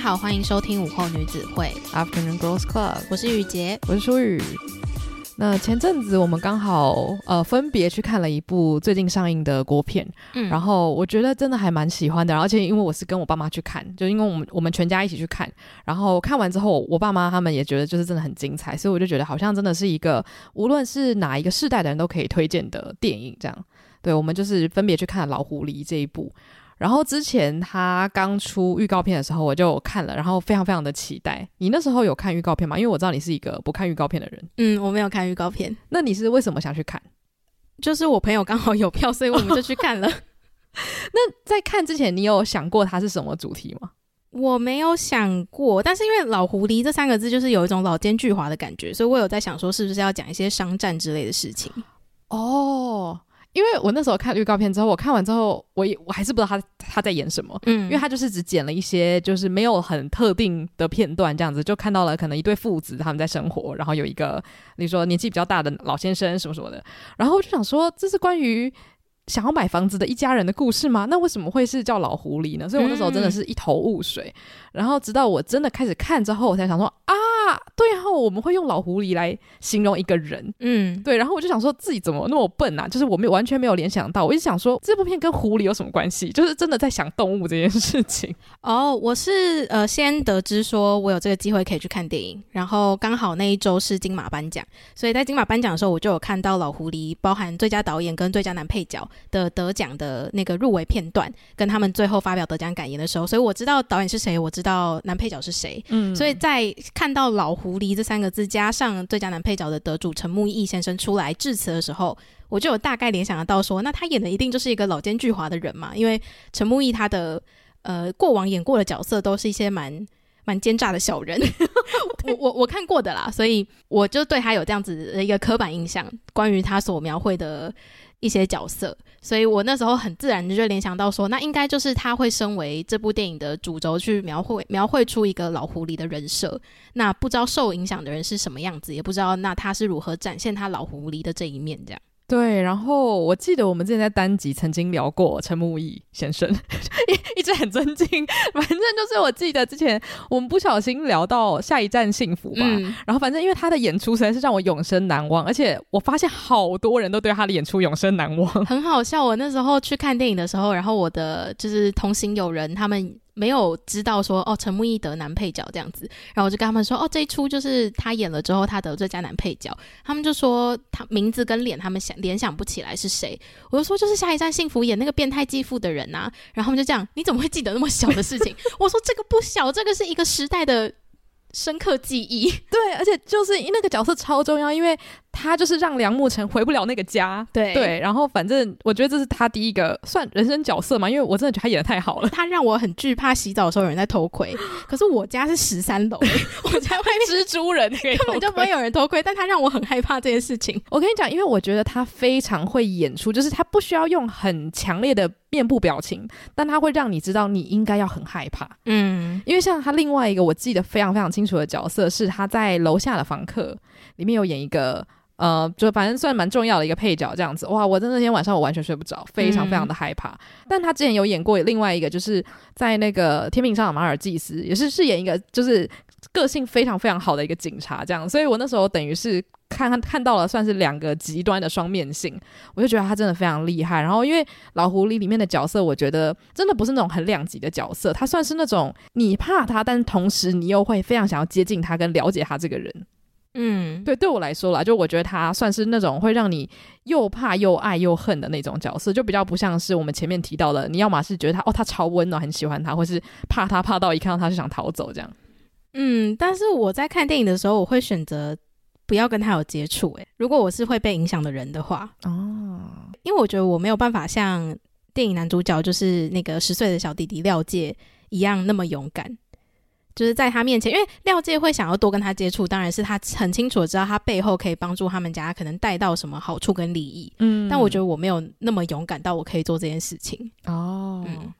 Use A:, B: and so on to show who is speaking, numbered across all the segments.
A: 好，欢迎收听午后女子会
B: Afternoon Girls Club，
A: 我是雨洁，
B: 我是舒雨。那前阵子我们刚好呃分别去看了一部最近上映的国片，嗯，然后我觉得真的还蛮喜欢的，而且因为我是跟我爸妈去看，就因为我们我们全家一起去看，然后看完之后，我爸妈他们也觉得就是真的很精彩，所以我就觉得好像真的是一个无论是哪一个世代的人都可以推荐的电影，这样。对，我们就是分别去看《老狐狸》这一部。然后之前他刚出预告片的时候，我就看了，然后非常非常的期待。你那时候有看预告片吗？因为我知道你是一个不看预告片的人。
A: 嗯，我没有看预告片。
B: 那你是为什么想去看？
A: 就是我朋友刚好有票，所以我们就去看了。
B: 那在看之前，你有想过它是什么主题吗？
A: 我没有想过，但是因为“老狐狸”这三个字就是有一种老奸巨猾的感觉，所以我有在想说，是不是要讲一些商战之类的事情？
B: 哦。因为我那时候看预告片之后，我看完之后，我也我还是不知道他他在演什么，嗯，因为他就是只剪了一些就是没有很特定的片段，这样子就看到了可能一对父子他们在生活，然后有一个你说年纪比较大的老先生什么什么的，然后我就想说，这是关于想要买房子的一家人的故事吗？那为什么会是叫老狐狸呢？所以我那时候真的是一头雾水，嗯，然后直到我真的开始看之后，我才想说啊。对后、啊、我们会用老狐狸来形容一个人，嗯，对，然后我就想说自己怎么那么笨啊？就是我没有完全没有联想到，我一直想说这部片跟狐狸有什么关系？就是真的在想动物这件事情。
A: 哦，我是呃先得知说我有这个机会可以去看电影，然后刚好那一周是金马颁奖，所以在金马颁奖的时候，我就有看到老狐狸包含最佳导演跟最佳男配角的得奖的那个入围片段，跟他们最后发表得奖感言的时候，所以我知道导演是谁，我知道男配角是谁，嗯，所以在看到老狐狸这三个字加上最佳男配角的得主陈木易先生出来致辞的时候，我就有大概联想得到说，那他演的一定就是一个老奸巨猾的人嘛，因为陈木易他的呃过往演过的角色都是一些蛮蛮奸诈的小人，我我我看过的啦，所以我就对他有这样子的一个刻板印象，关于他所描绘的。一些角色，所以我那时候很自然的就联想到说，那应该就是他会身为这部电影的主轴去描绘描绘出一个老狐狸的人设。那不知道受影响的人是什么样子，也不知道那他是如何展现他老狐狸的这一面，这样。
B: 对，然后我记得我们之前在单集曾经聊过陈木易先生，一一直很尊敬。反正就是我记得之前我们不小心聊到下一站幸福吧，嗯、然后反正因为他的演出实在是让我永生难忘，而且我发现好多人都对他的演出永生难忘，
A: 很好笑。我那时候去看电影的时候，然后我的就是同行友人他们。没有知道说哦，陈木易得男配角这样子，然后我就跟他们说哦，这一出就是他演了之后，他得最佳男配角。他们就说他名字跟脸，他们想联想不起来是谁。我就说就是下一站幸福演那个变态继父的人啊。然后他们就这样，你怎么会记得那么小的事情？我说这个不小，这个是一个时代的深刻记忆。
B: 对，而且就是那个角色超重要，因为。他就是让梁慕成回不了那个家，对对，然后反正我觉得这是他第一个算人生角色嘛，因为我真的觉得他演的太好了。
A: 他让我很惧怕洗澡的时候有人在偷窥，可是我家是十三楼，我家外面蜘蛛人根本就不会有人偷窥，但他让我很害怕这件事情。
B: 我跟你讲，因为我觉得他非常会演出，就是他不需要用很强烈的面部表情，但他会让你知道你应该要很害怕。嗯，因为像他另外一个我记得非常非常清楚的角色是他在楼下的房客里面有演一个。呃，就反正算蛮重要的一个配角这样子，哇！我在那天晚上我完全睡不着，非常非常的害怕。嗯、但他之前有演过另外一个，就是在那个《天平上的马尔济斯》，也是饰演一个就是个性非常非常好的一个警察这样。所以我那时候等于是看看到了算是两个极端的双面性，我就觉得他真的非常厉害。然后因为老狐狸里面的角色，我觉得真的不是那种很两极的角色，他算是那种你怕他，但同时你又会非常想要接近他跟了解他这个人。嗯，对，对我来说啦，就我觉得他算是那种会让你又怕又爱又恨的那种角色，就比较不像是我们前面提到的，你要么是觉得他哦，他超温暖，很喜欢他，或是怕他怕到一看到他就想逃走这样。
A: 嗯，但是我在看电影的时候，我会选择不要跟他有接触。诶，如果我是会被影响的人的话，哦，因为我觉得我没有办法像电影男主角，就是那个十岁的小弟弟廖介一样那么勇敢。就是在他面前，因为廖介会想要多跟他接触，当然是他很清楚的知道他背后可以帮助他们家可能带到什么好处跟利益。嗯，但我觉得我没有那么勇敢到我可以做这件事情。哦。嗯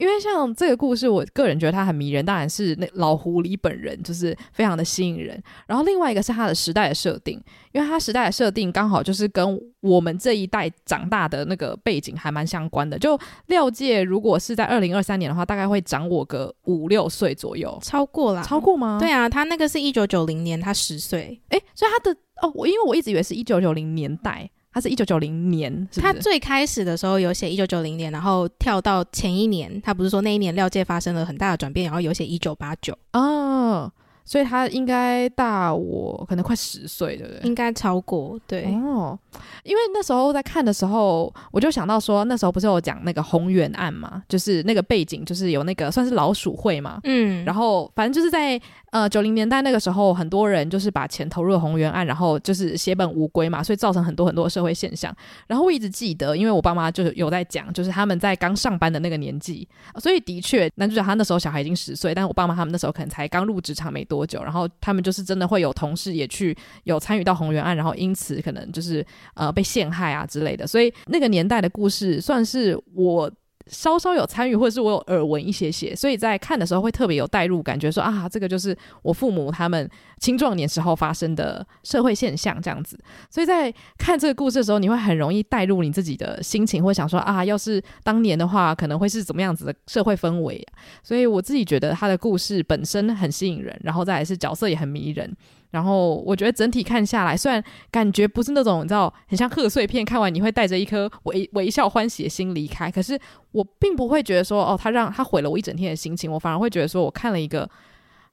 B: 因为像这个故事，我个人觉得它很迷人，当然是那老狐狸本人就是非常的吸引人。然后另外一个是它的时代的设定，因为它时代的设定刚好就是跟我们这一代长大的那个背景还蛮相关的。就廖界如果是在二零二三年的话，大概会长我个五六岁左右，
A: 超过啦，
B: 超过吗？
A: 对啊，他那个是一九九零年，他十岁，
B: 诶，所以他的哦，我因为我一直以为是一九九零年代。他是一九九零年是是？
A: 他最开始的时候有写一九九零年，然后跳到前一年，他不是说那一年廖界发生了很大的转变，然后有写一九八九
B: 哦。所以他应该大我可能快十岁，对不对？
A: 应该超过，对哦。
B: 因为那时候在看的时候，我就想到说，那时候不是有讲那个红原案嘛，就是那个背景，就是有那个算是老鼠会嘛，嗯。然后反正就是在呃九零年代那个时候，很多人就是把钱投入了鸿源案，然后就是血本无归嘛，所以造成很多很多的社会现象。然后我一直记得，因为我爸妈就是有在讲，就是他们在刚上班的那个年纪，所以的确男主角他那时候小孩已经十岁，但是我爸妈他们那时候可能才刚入职场没多。久？然后他们就是真的会有同事也去有参与到鸿源案，然后因此可能就是呃被陷害啊之类的。所以那个年代的故事算是我稍稍有参与，或者是我有耳闻一些些。所以在看的时候会特别有代入感觉，说啊，这个就是我父母他们青壮年时候发生的社会现象这样子。所以在看这个故事的时候，你会很容易带入你自己的心情，会想说啊，要是当年的话，可能会是怎么样子的社会氛围。所以我自己觉得他的故事本身很吸引人，然后再来是角色也很迷人。然后我觉得整体看下来，虽然感觉不是那种你知道很像贺岁片，看完你会带着一颗微微笑欢喜的心离开，可是我并不会觉得说哦，他让他毁了我一整天的心情，我反而会觉得说我看了一个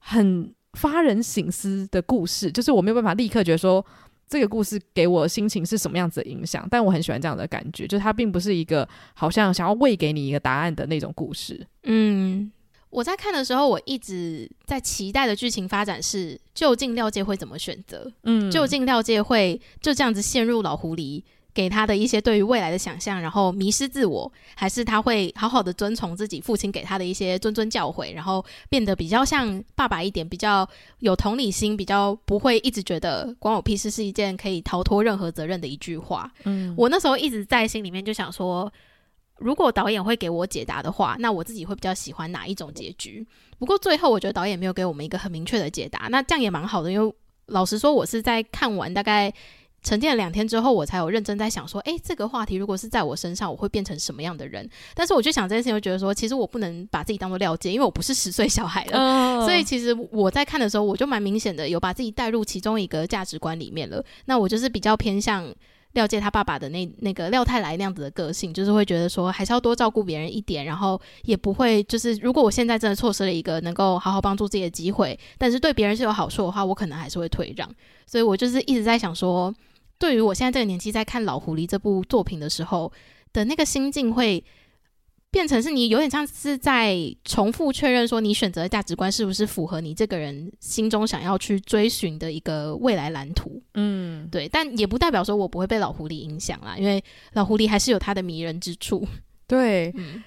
B: 很发人省思的故事，就是我没有办法立刻觉得说这个故事给我心情是什么样子的影响，但我很喜欢这样的感觉，就是它并不是一个好像想要喂给你一个答案的那种故事，
A: 嗯。我在看的时候，我一直在期待的剧情发展是，究竟廖介会怎么选择？嗯，究竟廖介会就这样子陷入老狐狸给他的一些对于未来的想象，然后迷失自我，还是他会好好的遵从自己父亲给他的一些谆谆教诲，然后变得比较像爸爸一点，比较有同理心，比较不会一直觉得关我屁事是一件可以逃脱任何责任的一句话。嗯，我那时候一直在心里面就想说。如果导演会给我解答的话，那我自己会比较喜欢哪一种结局？不过最后我觉得导演没有给我们一个很明确的解答，那这样也蛮好的。因为老实说，我是在看完大概沉淀了两天之后，我才有认真在想说，诶，这个话题如果是在我身上，我会变成什么样的人？但是我就想这件事情，就觉得说，其实我不能把自己当做廖介，因为我不是十岁小孩了。Oh. 所以其实我在看的时候，我就蛮明显的有把自己带入其中一个价值观里面了。那我就是比较偏向。廖介他爸爸的那那个廖太来那样子的个性，就是会觉得说还是要多照顾别人一点，然后也不会就是如果我现在真的错失了一个能够好好帮助自己的机会，但是对别人是有好处的话，我可能还是会退让。所以我就是一直在想说，对于我现在这个年纪在看《老狐狸》这部作品的时候的那个心境会。变成是你有点像是在重复确认说，你选择的价值观是不是符合你这个人心中想要去追寻的一个未来蓝图？嗯，对，但也不代表说我不会被老狐狸影响啦，因为老狐狸还是有它的迷人之处。
B: 对，嗯。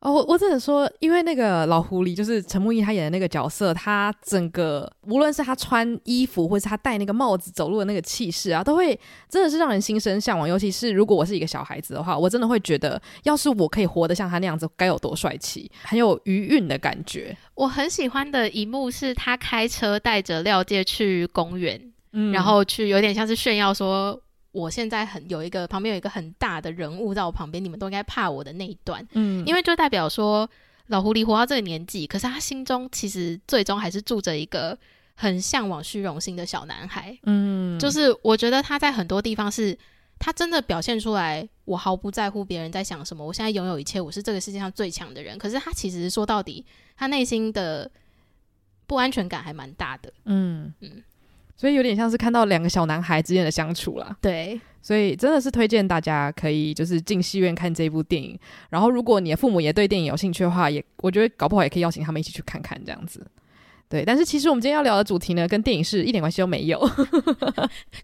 B: 哦，我我只能说，因为那个老狐狸就是陈木易他演的那个角色，他整个无论是他穿衣服，或是他戴那个帽子走路的那个气势啊，都会真的是让人心生向往。尤其是如果我是一个小孩子的话，我真的会觉得，要是我可以活得像他那样子，该有多帅气，很有余韵的感觉。
A: 我很喜欢的一幕是他开车带着廖介去公园，嗯，然后去有点像是炫耀说。我现在很有一个旁边有一个很大的人物在我旁边，你们都应该怕我的那一段，嗯，因为就代表说老狐狸活到这个年纪，可是他心中其实最终还是住着一个很向往虚荣心的小男孩，嗯，就是我觉得他在很多地方是他真的表现出来，我毫不在乎别人在想什么，我现在拥有一切，我是这个世界上最强的人，可是他其实说到底，他内心的不安全感还蛮大的，嗯。嗯。
B: 所以有点像是看到两个小男孩之间的相处啦。
A: 对，
B: 所以真的是推荐大家可以就是进戏院看这部电影。然后，如果你的父母也对电影有兴趣的话，也我觉得搞不好也可以邀请他们一起去看看这样子。对，但是其实我们今天要聊的主题呢，跟电影是一点关系都没有，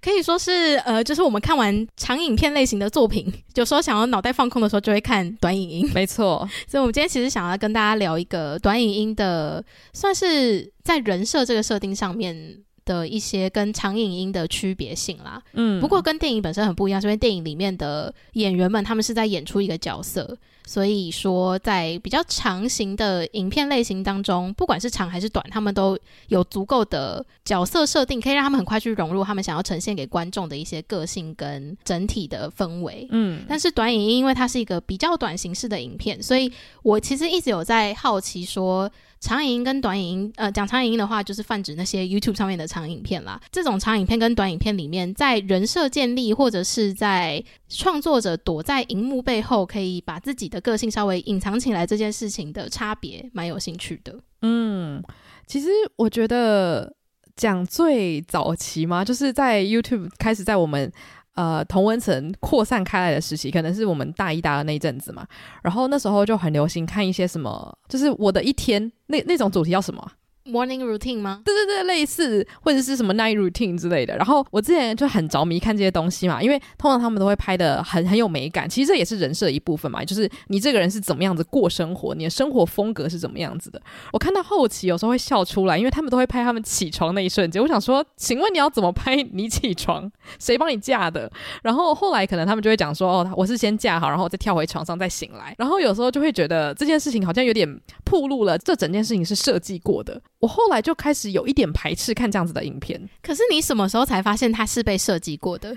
A: 可以说是呃，就是我们看完长影片类型的作品，有时候想要脑袋放空的时候，就会看短影音。
B: 没错，
A: 所以我们今天其实想要跟大家聊一个短影音的，算是在人设这个设定上面的一些跟长影音的区别性啦。嗯，不过跟电影本身很不一样，是因为电影里面的演员们他们是在演出一个角色。所以说，在比较长型的影片类型当中，不管是长还是短，他们都有足够的角色设定，可以让他们很快去融入他们想要呈现给观众的一些个性跟整体的氛围。嗯，但是短影音因为它是一个比较短形式的影片，所以我其实一直有在好奇说。长影音跟短影音，呃，讲长影音的话，就是泛指那些 YouTube 上面的长影片啦。这种长影片跟短影片里面，在人设建立或者是在创作者躲在荧幕背后，可以把自己的个性稍微隐藏起来这件事情的差别，蛮有兴趣的。
B: 嗯，其实我觉得讲最早期嘛，就是在 YouTube 开始在我们。呃，同温层扩散开来的时期，可能是我们大一、大二那一阵子嘛。然后那时候就很流行看一些什么，就是我的一天那那种主题叫什么
A: ？Morning routine 吗？
B: 对对对，类似或者是什么 night routine 之类的。然后我之前就很着迷看这些东西嘛，因为通常他们都会拍得很很有美感。其实这也是人设的一部分嘛，就是你这个人是怎么样子过生活，你的生活风格是怎么样子的。我看到后期有时候会笑出来，因为他们都会拍他们起床那一瞬间。我想说，请问你要怎么拍你起床？谁帮你架的？然后后来可能他们就会讲说，哦，我是先架好，然后再跳回床上再醒来。然后有时候就会觉得这件事情好像有点暴露了，这整件事情是设计过的。我后来就开始有一点排斥看这样子的影片。
A: 可是你什么时候才发现它是被设计过的？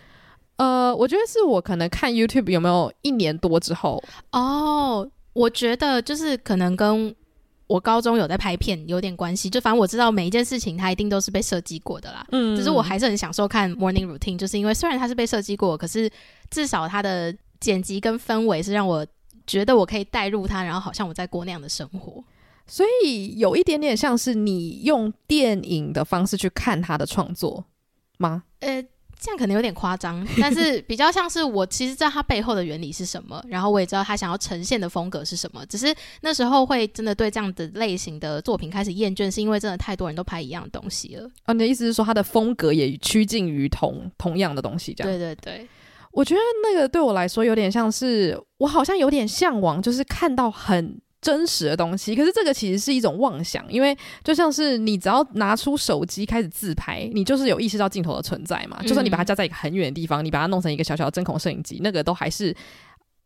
B: 呃，我觉得是我可能看 YouTube 有没有一年多之后。
A: 哦，我觉得就是可能跟我高中有在拍片有点关系。就反正我知道每一件事情它一定都是被设计过的啦。嗯，只是我还是很享受看 Morning Routine，就是因为虽然它是被设计过，可是至少它的剪辑跟氛围是让我觉得我可以带入它，然后好像我在过那样的生活。
B: 所以有一点点像是你用电影的方式去看他的创作吗？
A: 呃，这样可能有点夸张，但是比较像是我其实知道他背后的原理是什么，然后我也知道他想要呈现的风格是什么。只是那时候会真的对这样的类型的作品开始厌倦，是因为真的太多人都拍一样的东西了。
B: 哦，你的意思是说他的风格也趋近于同同样的东西？这样？
A: 对对对，
B: 我觉得那个对我来说有点像是我好像有点向往，就是看到很。真实的东西，可是这个其实是一种妄想，因为就像是你只要拿出手机开始自拍，你就是有意识到镜头的存在嘛。嗯、就算你把它架在一个很远的地方，你把它弄成一个小小的针孔摄影机，那个都还是。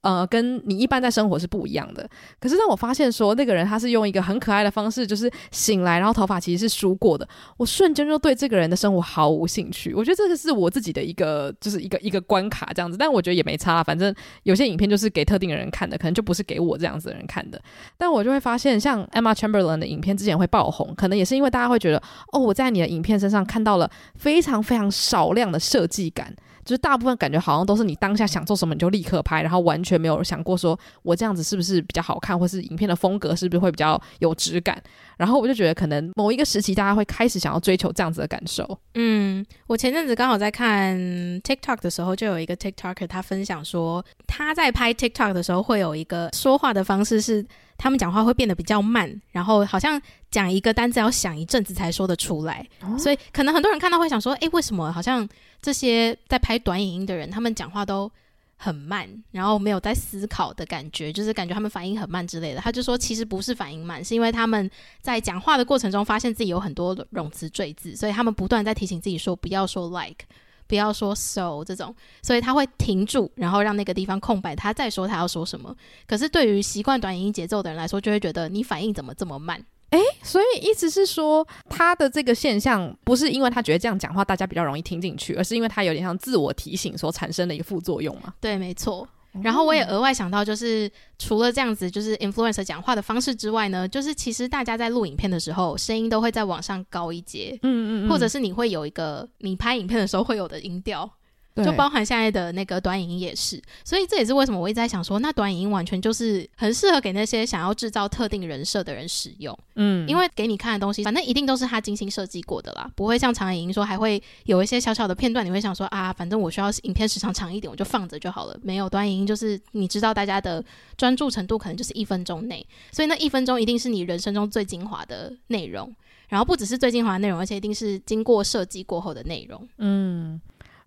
B: 呃，跟你一般在生活是不一样的。可是当我发现说那个人他是用一个很可爱的方式，就是醒来，然后头发其实是梳过的，我瞬间就对这个人的生活毫无兴趣。我觉得这个是我自己的一个，就是一个一个关卡这样子。但我觉得也没差，反正有些影片就是给特定的人看的，可能就不是给我这样子的人看的。但我就会发现，像 Emma Chamberlain 的影片之前会爆红，可能也是因为大家会觉得，哦，我在你的影片身上看到了非常非常少量的设计感。就是大部分感觉好像都是你当下想做什么你就立刻拍，然后完全没有想过说我这样子是不是比较好看，或是影片的风格是不是会比较有质感。然后我就觉得可能某一个时期大家会开始想要追求这样子的感受。
A: 嗯，我前阵子刚好在看 TikTok 的时候，就有一个 TikToker 他分享说他在拍 TikTok 的时候会有一个说话的方式是他们讲话会变得比较慢，然后好像讲一个单字要想一阵子才说得出来。哦，所以可能很多人看到会想说，诶，为什么好像？这些在拍短影音的人，他们讲话都很慢，然后没有在思考的感觉，就是感觉他们反应很慢之类的。他就说，其实不是反应慢，是因为他们在讲话的过程中发现自己有很多冗词赘字，所以他们不断在提醒自己说不要说 like，不要说 so 这种，所以他会停住，然后让那个地方空白，他再说他要说什么。可是对于习惯短影音节奏的人来说，就会觉得你反应怎么这么慢？
B: 诶，所以意思是说，他的这个现象不是因为他觉得这样讲话大家比较容易听进去，而是因为他有点像自我提醒所产生的一个副作用嘛？
A: 对，没错。然后我也额外想到，就是除了这样子，就是 influencer 讲话的方式之外呢，就是其实大家在录影片的时候，声音都会再往上高一阶，嗯嗯，嗯，或者是你会有一个你拍影片的时候会有的音调。就包含现在的那个短影音也是。所以这也是为什么我一直在想说，那短影音完全就是很适合给那些想要制造特定人设的人使用。嗯，因为给你看的东西，反正一定都是他精心设计过的啦，不会像长影音说还会有一些小小的片段，你会想说啊，反正我需要影片时长长一点，我就放着就好了。没有短影音，就是你知道大家的专注程度可能就是一分钟内，所以那一分钟一定是你人生中最精华的内容。然后不只是最精华的内容，而且一定是经过设计过后的内容。嗯，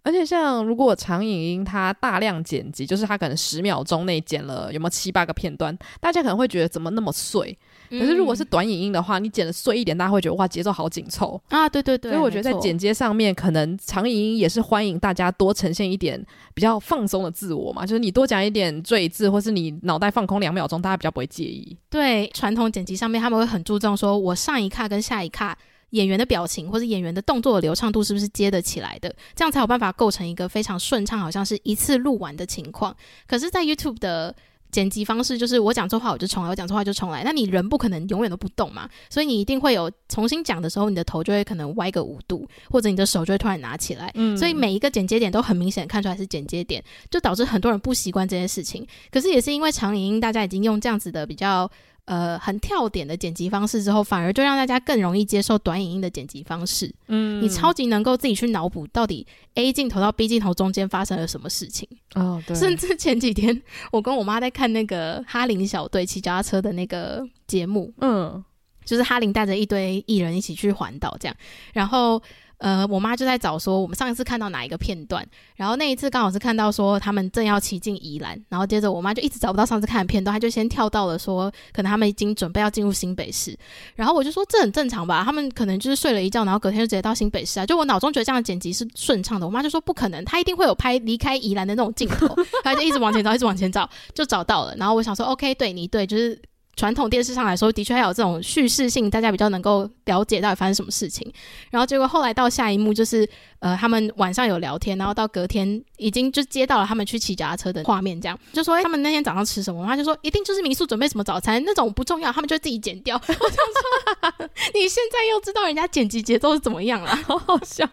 B: 而且像如果长影音它大量剪辑，就是它可能十秒钟内剪了有没有七八个片段，大家可能会觉得怎么那么碎。可是如果是短影音的话，嗯、你剪的碎一点，大家会觉得哇，节奏好紧凑
A: 啊！对对对，
B: 所以我觉得在剪接上面，可能长影音也是欢迎大家多呈现一点比较放松的自我嘛，就是你多讲一点赘字，或是你脑袋放空两秒钟，大家比较不会介意。
A: 对，传统剪辑上面他们会很注重说，我上一卡跟下一卡演员的表情或者演员的动作的流畅度是不是接得起来的，这样才有办法构成一个非常顺畅，好像是一次录完的情况。可是，在 YouTube 的剪辑方式就是我讲错话我就重来，我讲错话就重来。那你人不可能永远都不动嘛，所以你一定会有重新讲的时候，你的头就会可能歪个五度，或者你的手就会突然拿起来。嗯，所以每一个剪接点都很明显看出来是剪接点，就导致很多人不习惯这件事情。可是也是因为长影音，大家已经用这样子的比较。呃，很跳点的剪辑方式之后，反而就让大家更容易接受短影音的剪辑方式。嗯，你超级能够自己去脑补到底 A 镜头到 B 镜头中间发生了什么事情。哦，对。甚至前几天，我跟我妈在看那个哈林小队骑脚踏车的那个节目。嗯，就是哈林带着一堆艺人一起去环岛这样，然后。呃，我妈就在找说我们上一次看到哪一个片段，然后那一次刚好是看到说他们正要骑进宜兰，然后接着我妈就一直找不到上次看的片段，她就先跳到了说可能他们已经准备要进入新北市，然后我就说这很正常吧，他们可能就是睡了一觉，然后隔天就直接到新北市啊，就我脑中觉得这样的剪辑是顺畅的，我妈就说不可能，她一定会有拍离开宜兰的那种镜头，她就一直往前找，一直往前找，就找到了，然后我想说 OK，对你对，就是。传统电视上来说，的确还有这种叙事性，大家比较能够了解到底发生什么事情。然后结果后来到下一幕，就是呃，他们晚上有聊天，然后到隔天已经就接到了他们去骑脚踏车的画面，这样就说、欸、他们那天早上吃什么，他就说一定就是民宿准备什么早餐，那种不重要，他们就自己剪掉。我想说，你现在又知道人家剪辑节奏是怎么样了，
B: 好好笑，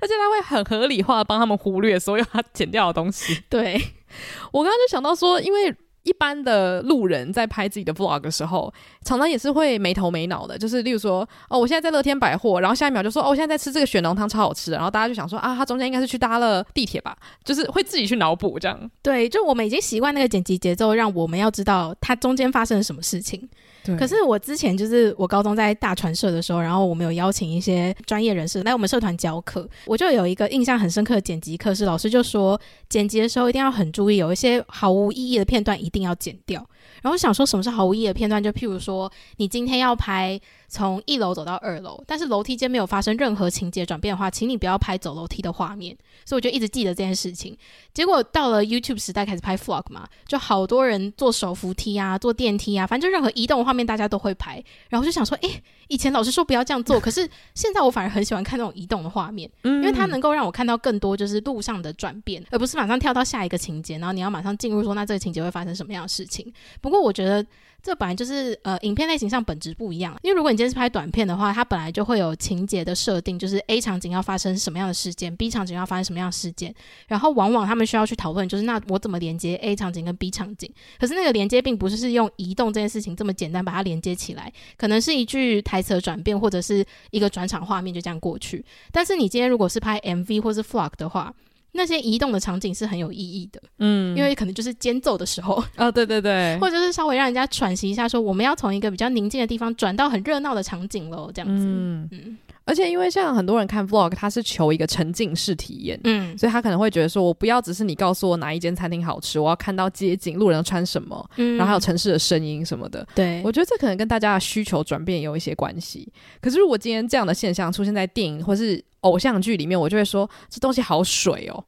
B: 而且他会很合理化帮他们忽略所有他剪掉的东西。
A: 对，
B: 我刚刚就想到说，因为。一般的路人在拍自己的 vlog 的时候，常常也是会没头没脑的。就是例如说，哦，我现在在乐天百货，然后下一秒就说，哦，我现在在吃这个雪浓汤，超好吃。然后大家就想说，啊，他中间应该是去搭了地铁吧？就是会自己去脑补这样。
A: 对，就我们已经习惯那个剪辑节奏，让我们要知道它中间发生了什么事情。可是我之前就是我高中在大传社的时候，然后我们有邀请一些专业人士来我们社团教课，我就有一个印象很深刻的剪辑课，是老师就说剪辑的时候一定要很注意，有一些毫无意义的片段一定要剪掉。然后想说什么是毫无意义的片段，就譬如说你今天要拍。从一楼走到二楼，但是楼梯间没有发生任何情节转变的话，请你不要拍走楼梯的画面。所以我就一直记得这件事情。结果到了 YouTube 时代，开始拍 Vlog 嘛，就好多人坐手扶梯啊，坐电梯啊，反正就任何移动画面大家都会拍。然后就想说，诶，以前老师说不要这样做，可是现在我反而很喜欢看那种移动的画面，因为它能够让我看到更多就是路上的转变，而不是马上跳到下一个情节，然后你要马上进入说那这个情节会发生什么样的事情。不过我觉得。这本来就是呃，影片类型上本质不一样。因为如果你今天是拍短片的话，它本来就会有情节的设定，就是 A 场景要发生什么样的事件，B 场景要发生什么样的事件。然后往往他们需要去讨论，就是那我怎么连接 A 场景跟 B 场景？可是那个连接并不是是用移动这件事情这么简单把它连接起来，可能是一句台词的转变，或者是一个转场画面就这样过去。但是你今天如果是拍 MV 或是 f l o g 的话，那些移动的场景是很有意义的，嗯，因为可能就是间奏的时候，
B: 哦，对对对，
A: 或者是稍微让人家喘息一下，说我们要从一个比较宁静的地方转到很热闹的场景喽，这样子，嗯。
B: 嗯。而且因为像很多人看 vlog，他是求一个沉浸式体验，嗯，所以他可能会觉得说，我不要只是你告诉我哪一间餐厅好吃，我要看到街景，路人穿什么，嗯，然后还有城市的声音什么的，
A: 对，
B: 我觉得这可能跟大家的需求转变有一些关系。可是如果今天这样的现象出现在电影或是偶像剧里面，我就会说这东西好水哦。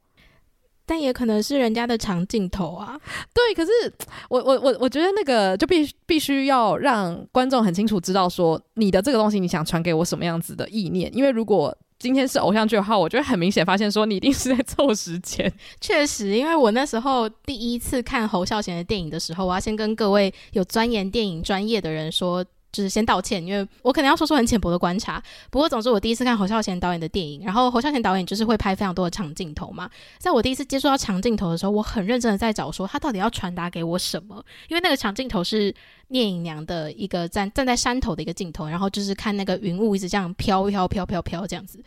A: 但也可能是人家的长镜头啊。
B: 对，可是 我我我我觉得那个就必必须要让观众很清楚知道说你的这个东西你想传给我什么样子的意念。因为如果今天是偶像剧的话，我就会很明显发现说你一定是在凑时间。
A: 确实，因为我那时候第一次看侯孝贤的电影的时候，我要先跟各位有钻研电影专业的人说。就是先道歉，因为我可能要说出很浅薄的观察。不过总之，我第一次看侯孝贤导演的电影，然后侯孝贤导演就是会拍非常多的长镜头嘛。在我第一次接触到长镜头的时候，我很认真的在找说他到底要传达给我什么，因为那个长镜头是聂隐娘的一个站站在山头的一个镜头，然后就是看那个云雾一直这样飘飘飘飘飘这样子。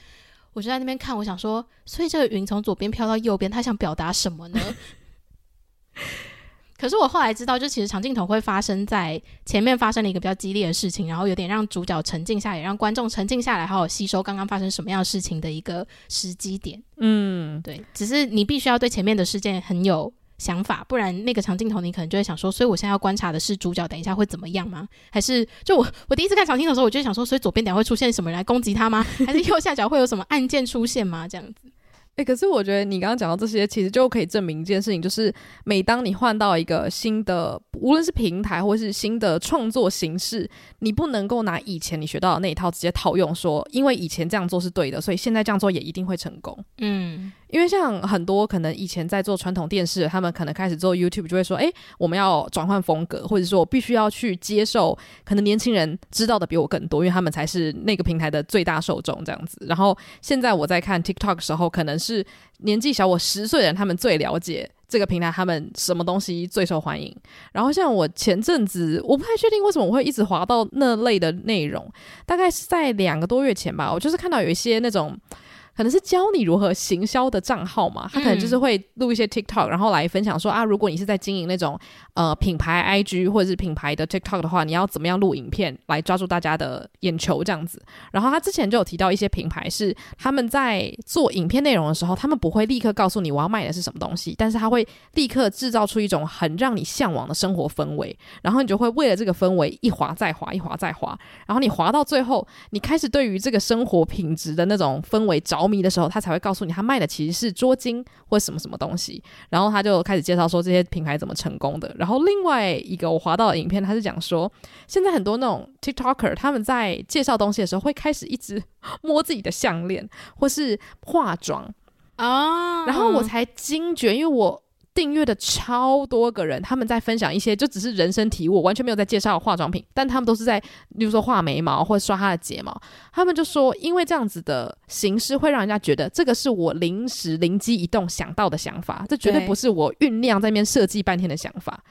A: 我就在那边看，我想说，所以这个云从左边飘到右边，他想表达什么呢？可是我后来知道，就其实长镜头会发生在前面发生了一个比较激烈的事情，然后有点让主角沉静下来，让观众沉静下来，好好吸收刚刚发生什么样的事情的一个时机点。嗯，对。只是你必须要对前面的事件很有想法，不然那个长镜头你可能就会想说，所以我现在要观察的是主角等一下会怎么样吗？还是就我我第一次看长镜头的时候，我就想说，所以左边等下会出现什么人来攻击他吗？还是右下角会有什么案件出现吗？这样子。
B: 诶、可是我觉得你刚刚讲到这些，其实就可以证明一件事情，就是每当你换到一个新的，无论是平台或是新的创作形式，你不能够拿以前你学到的那一套直接套用，说因为以前这样做是对的，所以现在这样做也一定会成功。嗯。因为像很多可能以前在做传统电视，他们可能开始做 YouTube，就会说：“哎，我们要转换风格，或者说我必须要去接受可能年轻人知道的比我更多，因为他们才是那个平台的最大受众这样子。”然后现在我在看 TikTok 的时候，可能是年纪小我十岁的人，他们最了解这个平台，他们什么东西最受欢迎。然后像我前阵子，我不太确定为什么我会一直滑到那类的内容，大概是在两个多月前吧，我就是看到有一些那种。可能是教你如何行销的账号嘛，他可能就是会录一些 TikTok，然后来分享说啊，如果你是在经营那种呃品牌 IG 或者是品牌的 TikTok 的话，你要怎么样录影片来抓住大家的眼球这样子。然后他之前就有提到一些品牌是他们在做影片内容的时候，他们不会立刻告诉你我要卖的是什么东西，但是他会立刻制造出一种很让你向往的生活氛围，然后你就会为了这个氛围一滑再滑，一滑再滑，然后你滑到最后，你开始对于这个生活品质的那种氛围着迷的时候，他才会告诉你，他卖的其实是桌巾或什么什么东西。然后他就开始介绍说这些品牌怎么成功的。然后另外一个我滑到的影片，他是讲说，现在很多那种 TikToker 他们在介绍东西的时候，会开始一直摸自己的项链或是化妆啊。然后我才惊觉，因为我。订阅的超多个人，他们在分享一些就只是人生体悟，完全没有在介绍化妆品，但他们都是在，比如说画眉毛或者刷他的睫毛。他们就说，因为这样子的形式会让人家觉得这个是我临时灵机一动想到的想法，这绝对不是我酝酿在那边设计半天的想法。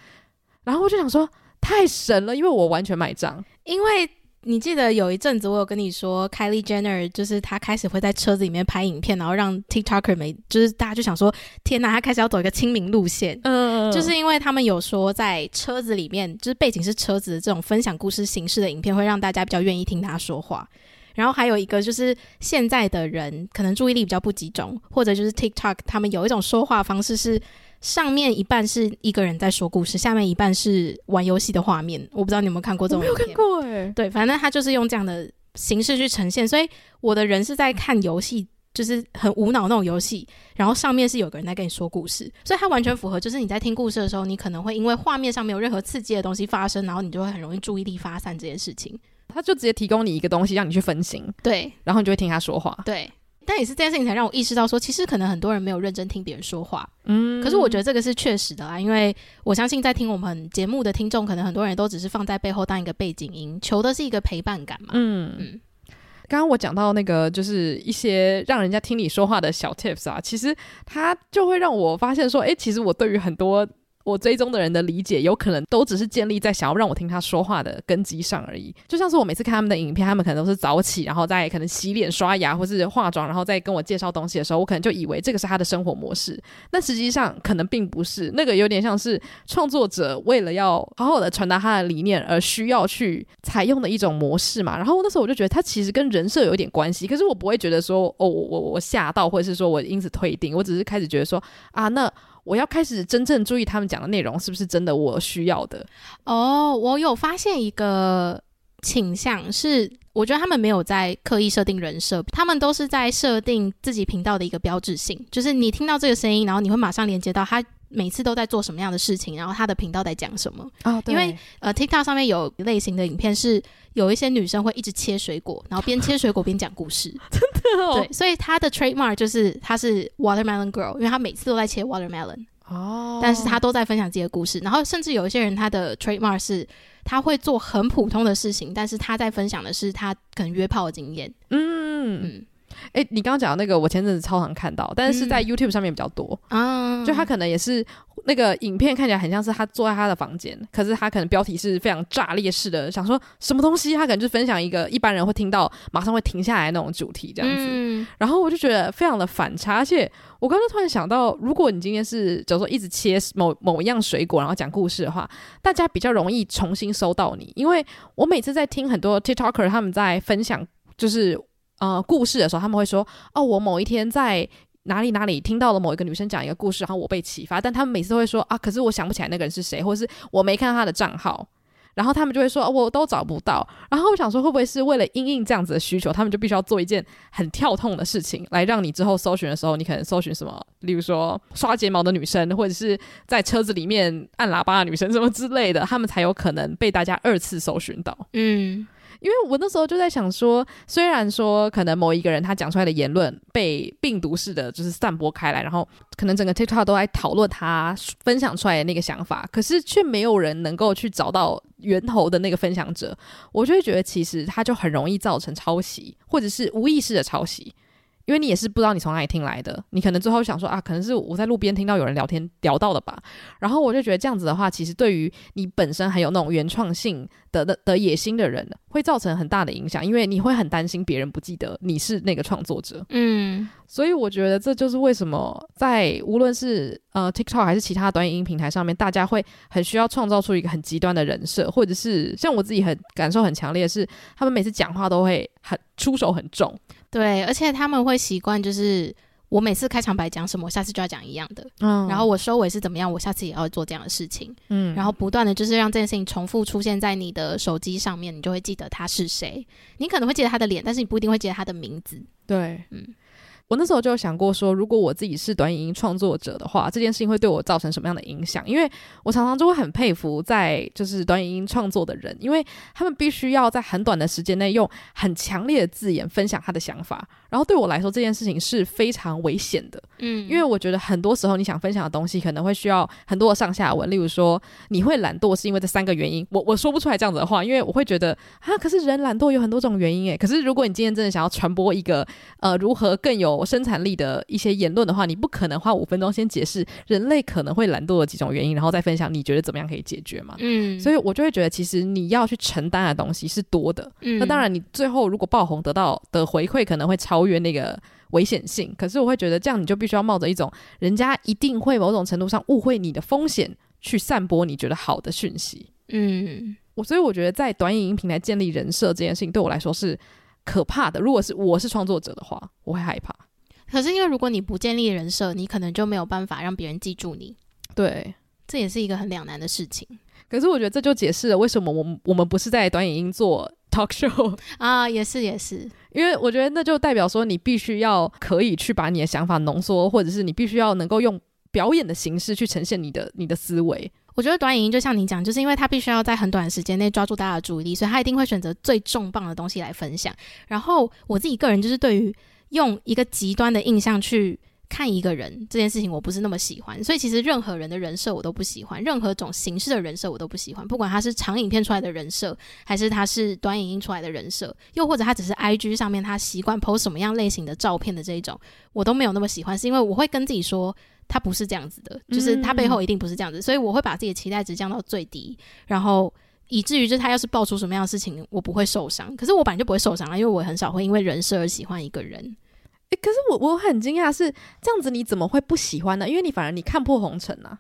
B: 然后我就想说，太神了，因为我完全买账，
A: 因为。你记得有一阵子我有跟你说，Kylie Jenner 就是她开始会在车子里面拍影片，然后让 TikToker 没，就是大家就想说，天呐，她开始要走一个亲民路线。嗯，就是因为他们有说在车子里面，就是背景是车子的这种分享故事形式的影片，会让大家比较愿意听她说话。然后还有一个就是现在的人可能注意力比较不集中，或者就是 TikTok 他们有一种说话方式是。上面一半是一个人在说故事，下面一半是玩游戏的画面。我不知道你有没有看过这种？
B: 没有看过哎、欸。
A: 对，反正他就是用这样的形式去呈现。所以我的人是在看游戏，就是很无脑那种游戏，然后上面是有个人在跟你说故事，所以它完全符合。就是你在听故事的时候，你可能会因为画面上没有任何刺激的东西发生，然后你就会很容易注意力发散这件事情。
B: 他就直接提供你一个东西让你去分心，
A: 对，
B: 然后你就会听他说话，
A: 对。但也是这件事情才让我意识到说，其实可能很多人没有认真听别人说话。嗯，可是我觉得这个是确实的啦，因为我相信在听我们节目的听众，可能很多人都只是放在背后当一个背景音，求的是一个陪伴感嘛。嗯嗯。
B: 刚刚我讲到那个，就是一些让人家听你说话的小 tips 啊，其实它就会让我发现说，诶，其实我对于很多。我追踪的人的理解有可能都只是建立在想要让我听他说话的根基上而已。就像是我每次看他们的影片，他们可能都是早起，然后在可能洗脸、刷牙或是化妆，然后再跟我介绍东西的时候，我可能就以为这个是他的生活模式。但实际上可能并不是，那个有点像是创作者为了要好好的传达他的理念而需要去采用的一种模式嘛。然后那时候我就觉得他其实跟人设有一点关系，可是我不会觉得说哦，我我我吓到，或者是说我因此退订，我只是开始觉得说啊那。我要开始真正注意他们讲的内容是不是真的我需要的
A: 哦。Oh, 我有发现一个倾向是，我觉得他们没有在刻意设定人设，他们都是在设定自己频道的一个标志性，就是你听到这个声音，然后你会马上连接到他。每次都在做什么样的事情，然后他的频道在讲什么？哦，对。因为呃，TikTok 上面有类型的影片是有一些女生会一直切水果，然后边切水果边讲故事。哦。对，所以他的 trademark 就是他是 Watermelon Girl，因为他每次都在切 Watermelon。哦，但是他都在分享自己的故事。然后甚至有一些人，他的 trademark 是他会做很普通的事情，但是他在分享的是他可能约炮的经验。嗯
B: 嗯。哎、欸，你刚刚讲的那个，我前阵子超常看到，但是是在 YouTube 上面比较多。嗯，就他可能也是那个影片看起来很像是他坐在他的房间，可是他可能标题是非常炸裂式的，想说什么东西，他可能就分享一个一般人会听到马上会停下来那种主题这样子。嗯，然后我就觉得非常的反差，而且我刚刚突然想到，如果你今天是假如说一直切某某一样水果，然后讲故事的话，大家比较容易重新搜到你，因为我每次在听很多 TikToker 他们在分享，就是。呃，故事的时候，他们会说：“哦，我某一天在哪里哪里听到了某一个女生讲一个故事，然后我被启发。”但他们每次都会说：“啊，可是我想不起来那个人是谁，或是我没看到他的账号。”然后他们就会说：“哦，我都找不到。”然后我想说，会不会是为了因应这样子的需求，他们就必须要做一件很跳痛的事情，来让你之后搜寻的时候，你可能搜寻什么，例如说刷睫毛的女生，或者是在车子里面按喇叭的女生，什么之类的，他们才有可能被大家二次搜寻到。嗯。因为我那时候就在想说，虽然说可能某一个人他讲出来的言论被病毒式的就是散播开来，然后可能整个 TikTok 都在讨论他分享出来的那个想法，可是却没有人能够去找到源头的那个分享者，我就会觉得其实他就很容易造成抄袭，或者是无意识的抄袭。因为你也是不知道你从哪里听来的，你可能最后想说啊，可能是我在路边听到有人聊天聊到的吧。然后我就觉得这样子的话，其实对于你本身很有那种原创性的的的野心的人，会造成很大的影响，因为你会很担心别人不记得你是那个创作者。嗯，所以我觉得这就是为什么在无论是呃 TikTok 还是其他短影音平台上面，大家会很需要创造出一个很极端的人设，或者是像我自己很感受很强烈的是，他们每次讲话都会很出手很重。
A: 对，而且他们会习惯，就是我每次开场白讲什么，我下次就要讲一样的。嗯，然后我收尾是怎么样，我下次也要做这样的事情。嗯，然后不断的就是让这件事情重复出现在你的手机上面，你就会记得他是谁。你可能会记得他的脸，但是你不一定会记得他的名字。
B: 对，嗯。我那时候就有想过说，如果我自己是短影音创作者的话，这件事情会对我造成什么样的影响？因为我常常就会很佩服在就是短影音创作的人，因为他们必须要在很短的时间内用很强烈的字眼分享他的想法。然后对我来说，这件事情是非常危险的。嗯，因为我觉得很多时候你想分享的东西可能会需要很多的上下文。例如说，你会懒惰是因为这三个原因。我我说不出来这样子的话，因为我会觉得啊，可是人懒惰有很多种原因诶。可是如果你今天真的想要传播一个呃如何更有生产力的一些言论的话，你不可能花五分钟先解释人类可能会懒惰的几种原因，然后再分享你觉得怎么样可以解决嘛？嗯，所以我就会觉得，其实你要去承担的东西是多的。嗯，那当然，你最后如果爆红得到的回馈可能会超越那个危险性，可是我会觉得这样你就必须要冒着一种人家一定会某种程度上误会你的风险去散播你觉得好的讯息。嗯，我所以我觉得在短影音平台建立人设这件事情对我来说是。可怕的，如果是我是创作者的话，我会害怕。
A: 可是因为如果你不建立人设，你可能就没有办法让别人记住你。
B: 对，
A: 这也是一个很两难的事情。
B: 可是我觉得这就解释了为什么我们我们不是在短影音做 talk show
A: 啊，也是也是，
B: 因为我觉得那就代表说你必须要可以去把你的想法浓缩，或者是你必须要能够用表演的形式去呈现你的你的思维。
A: 我觉得短影音就像你讲，就是因为他必须要在很短的时间内抓住大家的注意力，所以他一定会选择最重磅的东西来分享。然后我自己个人就是对于用一个极端的印象去看一个人这件事情，我不是那么喜欢。所以其实任何人的人设我都不喜欢，任何种形式的人设我都不喜欢，不管他是长影片出来的人设，还是他是短影音出来的人设，又或者他只是 IG 上面他习惯 po 什么样类型的照片的这一种，我都没有那么喜欢，是因为我会跟自己说。他不是这样子的，就是他背后一定不是这样子，嗯、所以我会把自己的期待值降到最低，然后以至于就是他要是爆出什么样的事情，我不会受伤。可是我本来就不会受伤啊，因为我很少会因为人设而喜欢一个人。诶、
B: 欸，可是我我很惊讶是这样子，你怎么会不喜欢呢？因为你反而你看破红尘啊。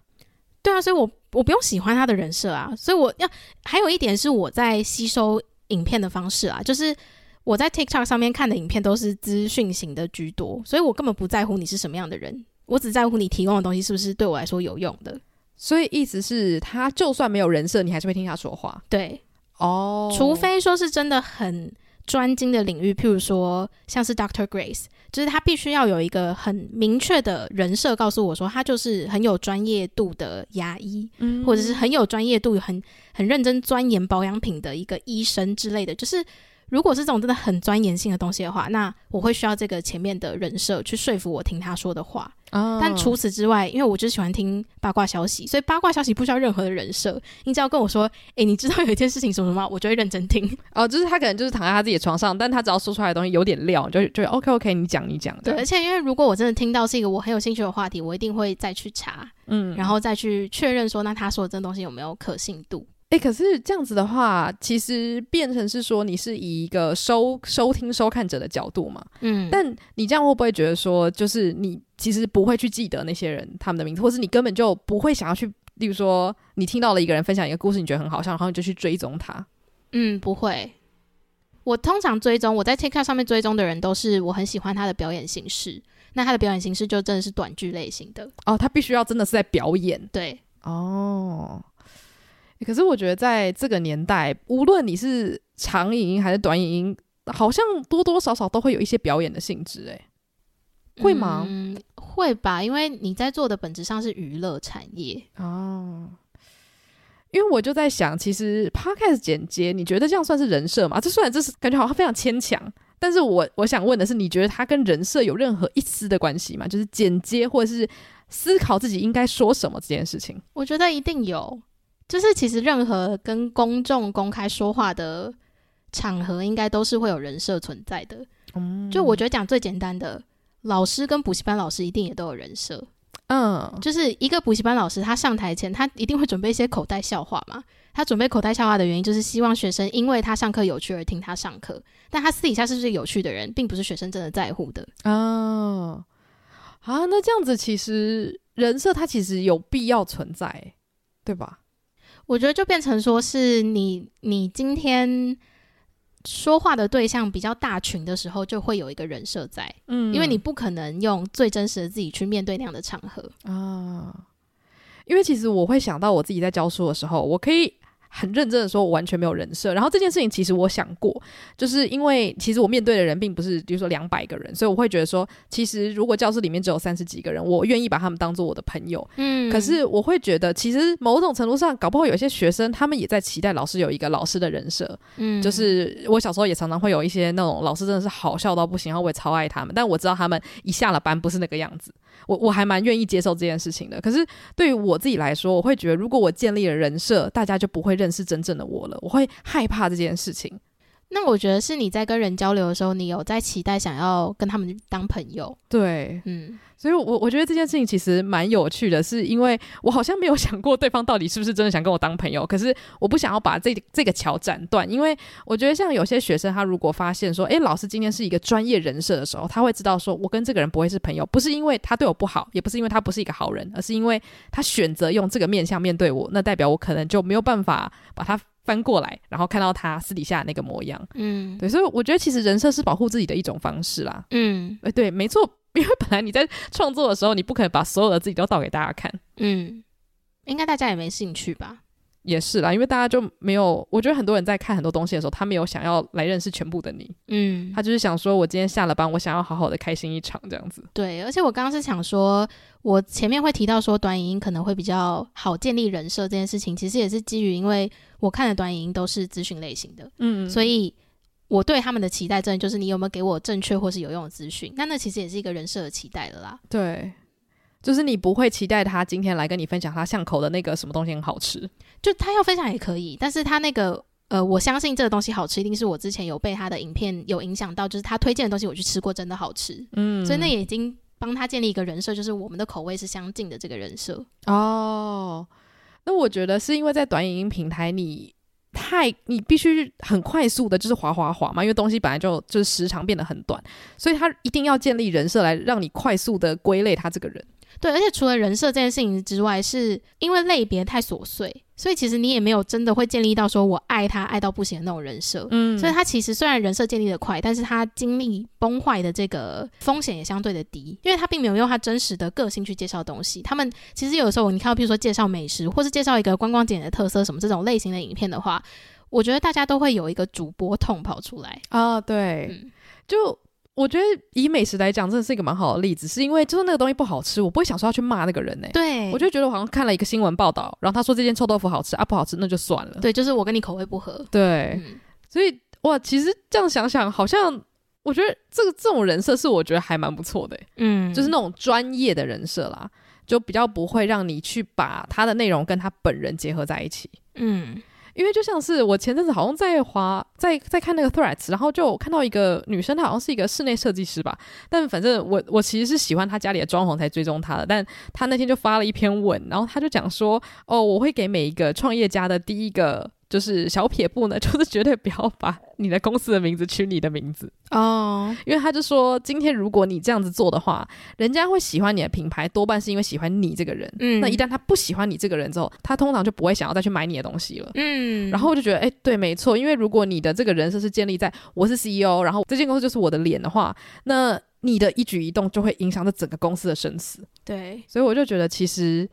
A: 对啊，所以我我不用喜欢他的人设啊，所以我要还有一点是我在吸收影片的方式啊，就是我在 TikTok 上面看的影片都是资讯型的居多，所以我根本不在乎你是什么样的人。我只在乎你提供的东西是不是对我来说有用的，
B: 所以意思是，他就算没有人设，你还是会听他说话。
A: 对，
B: 哦，
A: 除非说是真的很专精的领域，譬如说像是 Doctor Grace，就是他必须要有一个很明确的人设，告诉我说他就是很有专业度的牙医，嗯，或者是很有专业度、很很认真钻研保养品的一个医生之类的，就是。如果是这种真的很钻研性的东西的话，那我会需要这个前面的人设去说服我听他说的话。哦。但除此之外，因为我就喜欢听八卦消息，所以八卦消息不需要任何的人设，你只要跟我说，哎，你知道有一件事情什么什么吗？我就会认真听。
B: 哦，就是他可能就是躺在他自己的床上，但他只要说出来的东西有点料，就就 OK OK，你讲你讲。
A: 对，而且因为如果我真的听到是一个我很有兴趣的话题，我一定会再去查，嗯，然后再去确认说，那他说的这东西有没有可信度。
B: 哎、欸，可是这样子的话，其实变成是说你是以一个收收听收看者的角度嘛，嗯，但你这样会不会觉得说，就是你其实不会去记得那些人他们的名字，或是你根本就不会想要去，例如说你听到了一个人分享一个故事，你觉得很好笑，然后你就去追踪他？
A: 嗯，不会。我通常追踪我在 TikTok 上面追踪的人，都是我很喜欢他的表演形式。那他的表演形式就真的是短剧类型的
B: 哦，他必须要真的是在表演，
A: 对，
B: 哦。可是我觉得，在这个年代，无论你是长影音还是短影音，好像多多少少都会有一些表演的性质，哎，会吗？
A: 嗯，会吧，因为你在做的本质上是娱乐产业
B: 哦。因为我就在想，其实 Podcast 剪接，你觉得这样算是人设吗？这虽然这是感觉好像非常牵强，但是我我想问的是，你觉得它跟人设有任何一丝的关系吗？就是剪接或者是思考自己应该说什么这件事情，
A: 我觉得一定有。就是其实任何跟公众公开说话的场合，应该都是会有人设存在的。嗯，就我觉得讲最简单的，老师跟补习班老师一定也都有人设。嗯，就是一个补习班老师，他上台前，他一定会准备一些口袋笑话嘛。他准备口袋笑话的原因，就是希望学生因为他上课有趣而听他上课。但他私底下是不是有趣的人，并不是学生真的在乎的。
B: 哦，啊，那这样子其实人设他其实有必要存在，对吧？
A: 我觉得就变成说是你，你今天说话的对象比较大群的时候，就会有一个人设在，嗯，因为你不可能用最真实的自己去面对那样的场合
B: 啊。因为其实我会想到我自己在教书的时候，我可以。很认真的说，我完全没有人设。然后这件事情其实我想过，就是因为其实我面对的人并不是，比如说两百个人，所以我会觉得说，其实如果教室里面只有三十几个人，我愿意把他们当做我的朋友。嗯，可是我会觉得，其实某种程度上，搞不好有些学生他们也在期待老师有一个老师的人设。嗯，就是我小时候也常常会有一些那种老师真的是好笑到不行，然后我也超爱他们，但我知道他们一下了班不是那个样子。我我还蛮愿意接受这件事情的，可是对于我自己来说，我会觉得如果我建立了人设，大家就不会认是真正的我了，我会害怕这件事情。
A: 那我觉得是你在跟人交流的时候，你有在期待想要跟他们当朋友。
B: 对，嗯。所以我，我我觉得这件事情其实蛮有趣的，是因为我好像没有想过对方到底是不是真的想跟我当朋友，可是我不想要把这这个桥斩断，因为我觉得像有些学生，他如果发现说，诶，老师今天是一个专业人设的时候，他会知道说我跟这个人不会是朋友，不是因为他对我不好，也不是因为他不是一个好人，而是因为他选择用这个面向面对我，那代表我可能就没有办法把他翻过来，然后看到他私底下那个模样。嗯，对，所以我觉得其实人设是保护自己的一种方式啦。嗯，哎，对，没错。因为本来你在创作的时候，你不可能把所有的自己都倒给大家看。
A: 嗯，应该大家也没兴趣吧？
B: 也是啦，因为大家就没有。我觉得很多人在看很多东西的时候，他没有想要来认识全部的你。嗯，他就是想说，我今天下了班，我想要好好的开心一场这样子。
A: 对，而且我刚刚是想说，我前面会提到说短影音可能会比较好建立人设这件事情，其实也是基于因为我看的短影音都是资讯类型的。嗯，所以。我对他们的期待，真的就是你有没有给我正确或是有用的资讯？那那其实也是一个人设的期待了啦。
B: 对，就是你不会期待他今天来跟你分享他巷口的那个什么东西很好吃，
A: 就他要分享也可以，但是他那个呃，我相信这个东西好吃，一定是我之前有被他的影片有影响到，就是他推荐的东西我去吃过，真的好吃。嗯，所以那也已经帮他建立一个人设，就是我们的口味是相近的这个人设。
B: 哦，那我觉得是因为在短影音平台你。太，你必须很快速的，就是滑滑滑嘛，因为东西本来就就是时长变得很短，所以他一定要建立人设来让你快速的归类他这个人。
A: 对，而且除了人设这件事情之外，是因为类别太琐碎，所以其实你也没有真的会建立到说我爱他爱到不行的那种人设。嗯，所以他其实虽然人设建立的快，但是他经历崩坏的这个风险也相对的低，因为他并没有用他真实的个性去介绍东西。他们其实有时候你看到，比如说介绍美食，或是介绍一个观光景点的特色什么这种类型的影片的话，我觉得大家都会有一个主播痛跑出来
B: 啊。对，嗯，就。我觉得以美食来讲，真的是一个蛮好的例子，是因为就是那个东西不好吃，我不会想说要去骂那个人呢、欸。
A: 对，
B: 我就觉得我好像看了一个新闻报道，然后他说这件臭豆腐好吃啊，不好吃那就算了。
A: 对，就是我跟你口味不合。
B: 对，嗯、所以哇，其实这样想想，好像我觉得这个这种人设是我觉得还蛮不错的，
A: 嗯，
B: 就是那种专业的人设啦，就比较不会让你去把他的内容跟他本人结合在一起，
A: 嗯。
B: 因为就像是我前阵子好像在华，在在看那个 Threads，然后就看到一个女生，她好像是一个室内设计师吧。但反正我我其实是喜欢她家里的装潢才追踪她的。但她那天就发了一篇文，然后她就讲说：“哦，我会给每一个创业家的第一个。”就是小撇步呢，就是绝对不要把你的公司的名字取你的名字
A: 哦，oh.
B: 因为他就说，今天如果你这样子做的话，人家会喜欢你的品牌，多半是因为喜欢你这个人。嗯，那一旦他不喜欢你这个人之后，他通常就不会想要再去买你的东西了。嗯，然后我就觉得，哎、欸，对，没错，因为如果你的这个人设是建立在我是 CEO，然后这间公司就是我的脸的话，那你的一举一动就会影响到整个公司的生死。
A: 对，
B: 所以我就觉得其实。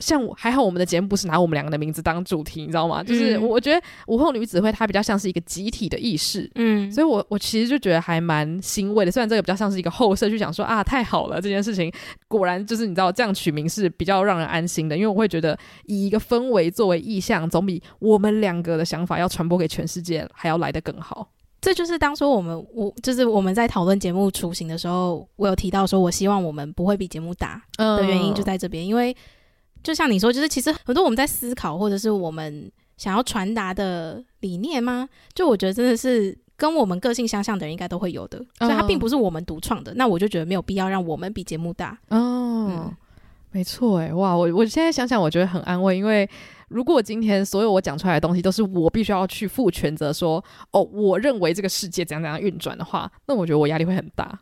B: 像我还好，我们的节目不是拿我们两个的名字当主题，你知道吗？就是我觉得午后女子会它比较像是一个集体的意识，嗯，所以我我其实就觉得还蛮欣慰的。虽然这个比较像是一个后设去想说啊，太好了，这件事情果然就是你知道这样取名是比较让人安心的，因为我会觉得以一个氛围作为意向，总比我们两个的想法要传播给全世界还要来得更好。
A: 这就是当初我们我就是我们在讨论节目雏形的时候，我有提到说我希望我们不会比节目大的原因就在这边，因为。就像你说，就是其实很多我们在思考，或者是我们想要传达的理念吗？就我觉得真的是跟我们个性相像的人应该都会有的，所以它并不是我们独创的。那我就觉得没有必要让我们比节目大。
B: 哦，嗯、没错，哎，哇，我我现在想想，我觉得很安慰，因为如果今天所有我讲出来的东西都是我必须要去负全责，说哦，我认为这个世界怎样怎样运转的话，那我觉得我压力会很大。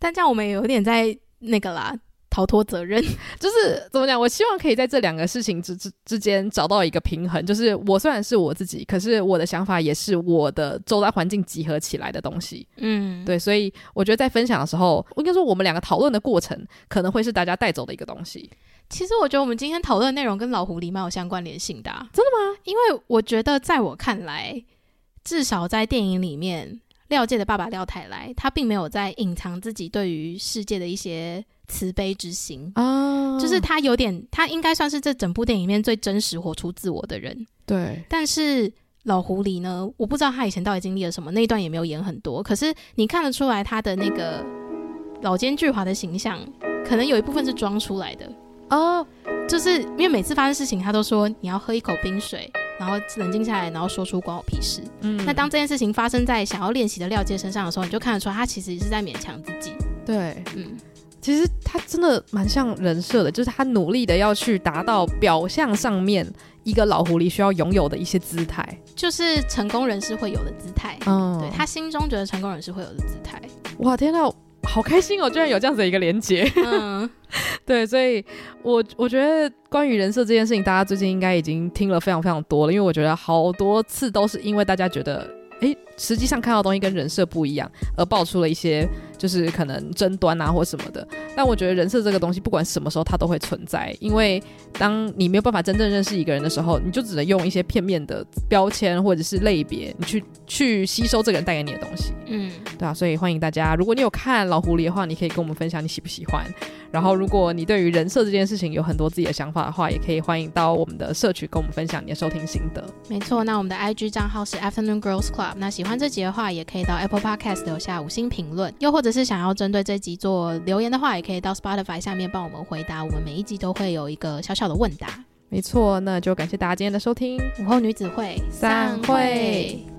A: 但这样我们也有点在那个啦。逃脱责任，
B: 就是怎么讲？我希望可以在这两个事情之之之间找到一个平衡。就是我虽然是我自己，可是我的想法也是我的周遭环境集合起来的东西。嗯，对，所以我觉得在分享的时候，我应该说我们两个讨论的过程可能会是大家带走的一个东西。
A: 其实我觉得我们今天讨论的内容跟老狐狸蛮有相关联性的啊。
B: 真的吗？
A: 因为我觉得在我看来，至少在电影里面，廖界的爸爸廖泰来，他并没有在隐藏自己对于世界的一些。慈悲之心啊，就是他有点，他应该算是这整部电影里面最真实、活出自我的人。
B: 对，
A: 但是老狐狸呢，我不知道他以前到底经历了什么，那一段也没有演很多。可是你看得出来，他的那个老奸巨猾的形象，可能有一部分是装出来的哦。就是因为每次发生事情，他都说你要喝一口冰水，然后冷静下来，然后说出关我屁事。嗯，那当这件事情发生在想要练习的廖杰身上的时候，你就看得出来，他其实是在勉强自己。
B: 对，嗯。其实他真的蛮像人设的，就是他努力的要去达到表象上面一个老狐狸需要拥有的一些姿态，
A: 就是成功人士会有的姿态。嗯，对，他心中觉得成功人士会有的姿态。
B: 哇，天哪，好开心哦！居然有这样子的一个连接。嗯，对，所以我我觉得关于人设这件事情，大家最近应该已经听了非常非常多了，因为我觉得好多次都是因为大家觉得。诶，实际上看到的东西跟人设不一样，而爆出了一些就是可能争端啊或什么的。但我觉得人设这个东西，不管什么时候它都会存在，因为当你没有办法真正认识一个人的时候，你就只能用一些片面的标签或者是类别，你去去吸收这个人带给你的东西。嗯，对啊，所以欢迎大家，如果你有看老狐狸的话，你可以跟我们分享你喜不喜欢。然后，如果你对于人设这件事情有很多自己的想法的话，也可以欢迎到我们的社群跟我们分享你的收听心得。
A: 没错，那我们的 IG 账号是 Afternoon Girls Club。那喜欢这集的话，也可以到 Apple Podcast 留下五星评论，又或者是想要针对这集做留言的话，也可以到 Spotify 下面帮我们回答。我们每一集都会有一个小小的问答。
B: 没错，那就感谢大家今天的收听，
A: 午后女子会散会。